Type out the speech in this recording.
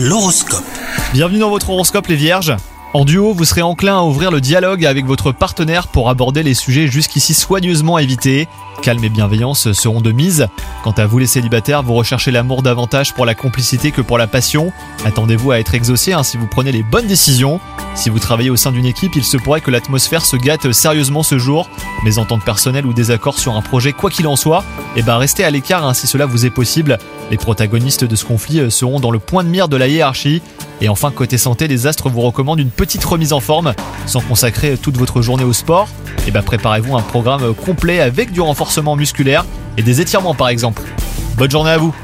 L'horoscope. Bienvenue dans votre horoscope les vierges. En duo, vous serez enclin à ouvrir le dialogue avec votre partenaire pour aborder les sujets jusqu'ici soigneusement évités. Calme et bienveillance seront de mise. Quant à vous les célibataires, vous recherchez l'amour davantage pour la complicité que pour la passion. Attendez-vous à être exaucé hein, si vous prenez les bonnes décisions. Si vous travaillez au sein d'une équipe, il se pourrait que l'atmosphère se gâte sérieusement ce jour. Mais entente personnelle ou désaccord sur un projet, quoi qu'il en soit, eh ben restez à l'écart hein, si cela vous est possible. Les protagonistes de ce conflit euh, seront dans le point de mire de la hiérarchie. Et enfin, côté santé, les astres vous recommandent une petite remise en forme. Sans consacrer toute votre journée au sport, et ben préparez-vous un programme complet avec du renforcement musculaire et des étirements par exemple. Bonne journée à vous